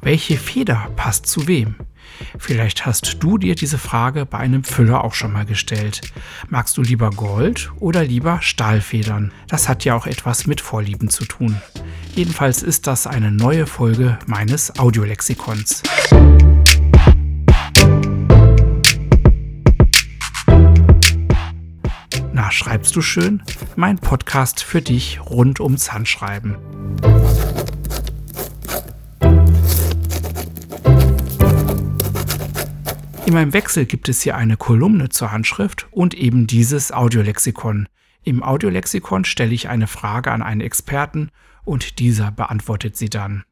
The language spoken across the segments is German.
Welche Feder passt zu wem? Vielleicht hast du dir diese Frage bei einem Füller auch schon mal gestellt. Magst du lieber Gold oder lieber Stahlfedern? Das hat ja auch etwas mit Vorlieben zu tun. Jedenfalls ist das eine neue Folge meines Audiolexikons. Na, schreibst du schön? Mein Podcast für dich rund ums Handschreiben. In meinem Wechsel gibt es hier eine Kolumne zur Handschrift und eben dieses Audiolexikon. Im Audiolexikon stelle ich eine Frage an einen Experten und dieser beantwortet sie dann.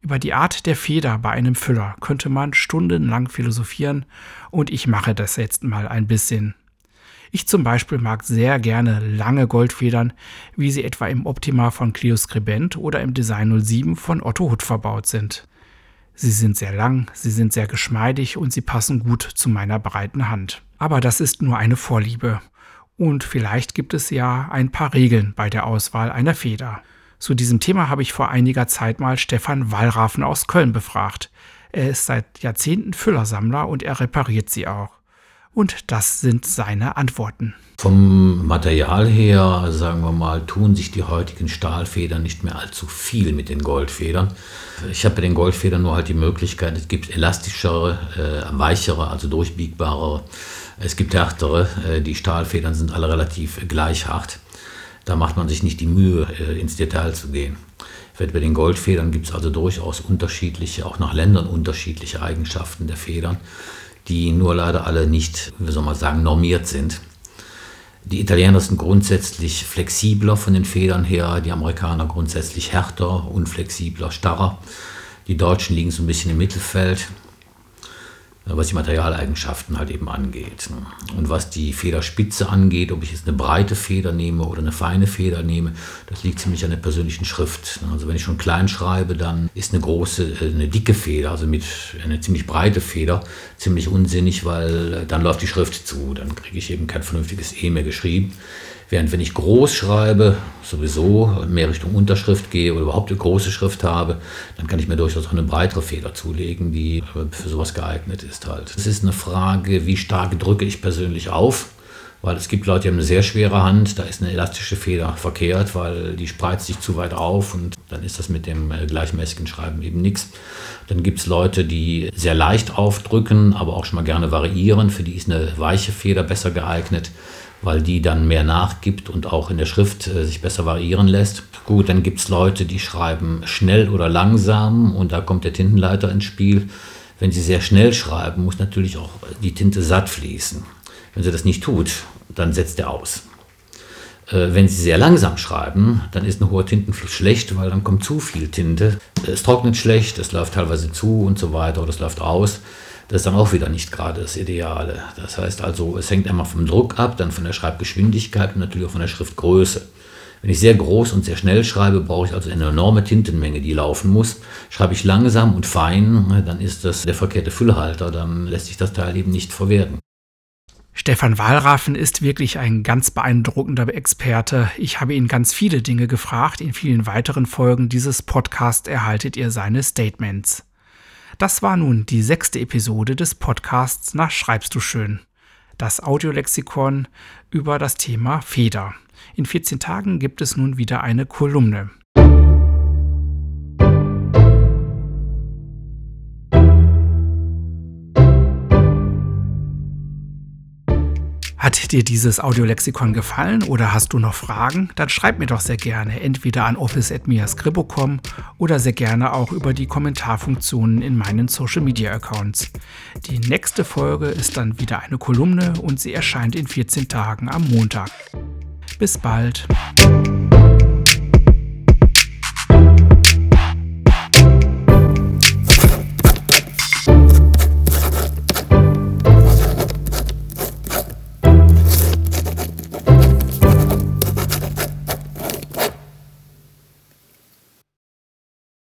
Über die Art der Feder bei einem Füller könnte man stundenlang philosophieren und ich mache das jetzt mal ein bisschen. Ich zum Beispiel mag sehr gerne lange Goldfedern, wie sie etwa im Optima von Clio Scribent oder im Design 07 von Otto Hutt verbaut sind. Sie sind sehr lang, sie sind sehr geschmeidig und sie passen gut zu meiner breiten Hand. Aber das ist nur eine Vorliebe. Und vielleicht gibt es ja ein paar Regeln bei der Auswahl einer Feder. Zu diesem Thema habe ich vor einiger Zeit mal Stefan Wallraffen aus Köln befragt. Er ist seit Jahrzehnten Füllersammler und er repariert sie auch. Und das sind seine Antworten. Vom Material her, sagen wir mal, tun sich die heutigen Stahlfedern nicht mehr allzu viel mit den Goldfedern. Ich habe bei den Goldfedern nur halt die Möglichkeit, es gibt elastischere, äh, weichere, also durchbiegbare. Es gibt härtere. Äh, die Stahlfedern sind alle relativ gleich hart. Da macht man sich nicht die Mühe, äh, ins Detail zu gehen. Bei den Goldfedern gibt es also durchaus unterschiedliche, auch nach Ländern unterschiedliche Eigenschaften der Federn die nur leider alle nicht, wie soll man sagen, normiert sind. Die Italiener sind grundsätzlich flexibler von den Federn her, die Amerikaner grundsätzlich härter, unflexibler, starrer. Die Deutschen liegen so ein bisschen im Mittelfeld was die Materialeigenschaften halt eben angeht. Und was die Federspitze angeht, ob ich jetzt eine breite Feder nehme oder eine feine Feder nehme, das liegt ziemlich an der persönlichen Schrift. Also wenn ich schon klein schreibe, dann ist eine große, äh, eine dicke Feder, also mit eine ziemlich breite Feder, ziemlich unsinnig, weil dann läuft die Schrift zu, dann kriege ich eben kein vernünftiges E mehr geschrieben. Während wenn ich groß schreibe, sowieso mehr Richtung Unterschrift gehe oder überhaupt eine große Schrift habe, dann kann ich mir durchaus auch eine breitere Feder zulegen, die für sowas geeignet ist halt. Es ist eine Frage, wie stark drücke ich persönlich auf, weil es gibt Leute, die haben eine sehr schwere Hand, da ist eine elastische Feder verkehrt, weil die spreizt sich zu weit auf und dann ist das mit dem äh, gleichmäßigen Schreiben eben nichts. Dann gibt es Leute, die sehr leicht aufdrücken, aber auch schon mal gerne variieren, für die ist eine weiche Feder besser geeignet weil die dann mehr nachgibt und auch in der Schrift äh, sich besser variieren lässt. Gut, dann gibt es Leute, die schreiben schnell oder langsam und da kommt der Tintenleiter ins Spiel. Wenn sie sehr schnell schreiben, muss natürlich auch die Tinte satt fließen. Wenn sie das nicht tut, dann setzt er aus. Äh, wenn Sie sehr langsam schreiben, dann ist ein hoher Tintenfluss schlecht, weil dann kommt zu viel Tinte. Es trocknet schlecht, es läuft teilweise zu und so weiter oder es läuft aus. Das ist dann auch wieder nicht gerade das Ideale. Das heißt also, es hängt einmal vom Druck ab, dann von der Schreibgeschwindigkeit und natürlich auch von der Schriftgröße. Wenn ich sehr groß und sehr schnell schreibe, brauche ich also eine enorme Tintenmenge, die laufen muss. Schreibe ich langsam und fein, dann ist das der verkehrte Füllhalter, dann lässt sich das Teil eben nicht verwerten. Stefan Wahlraffen ist wirklich ein ganz beeindruckender Experte. Ich habe ihn ganz viele Dinge gefragt. In vielen weiteren Folgen dieses Podcasts erhaltet ihr seine Statements. Das war nun die sechste Episode des Podcasts nach Schreibst du schön. Das Audiolexikon über das Thema Feder. In 14 Tagen gibt es nun wieder eine Kolumne. Hat dir dieses Audiolexikon gefallen oder hast du noch Fragen? Dann schreib mir doch sehr gerne, entweder an office.miascribo.com oder sehr gerne auch über die Kommentarfunktionen in meinen Social Media Accounts. Die nächste Folge ist dann wieder eine Kolumne und sie erscheint in 14 Tagen am Montag. Bis bald.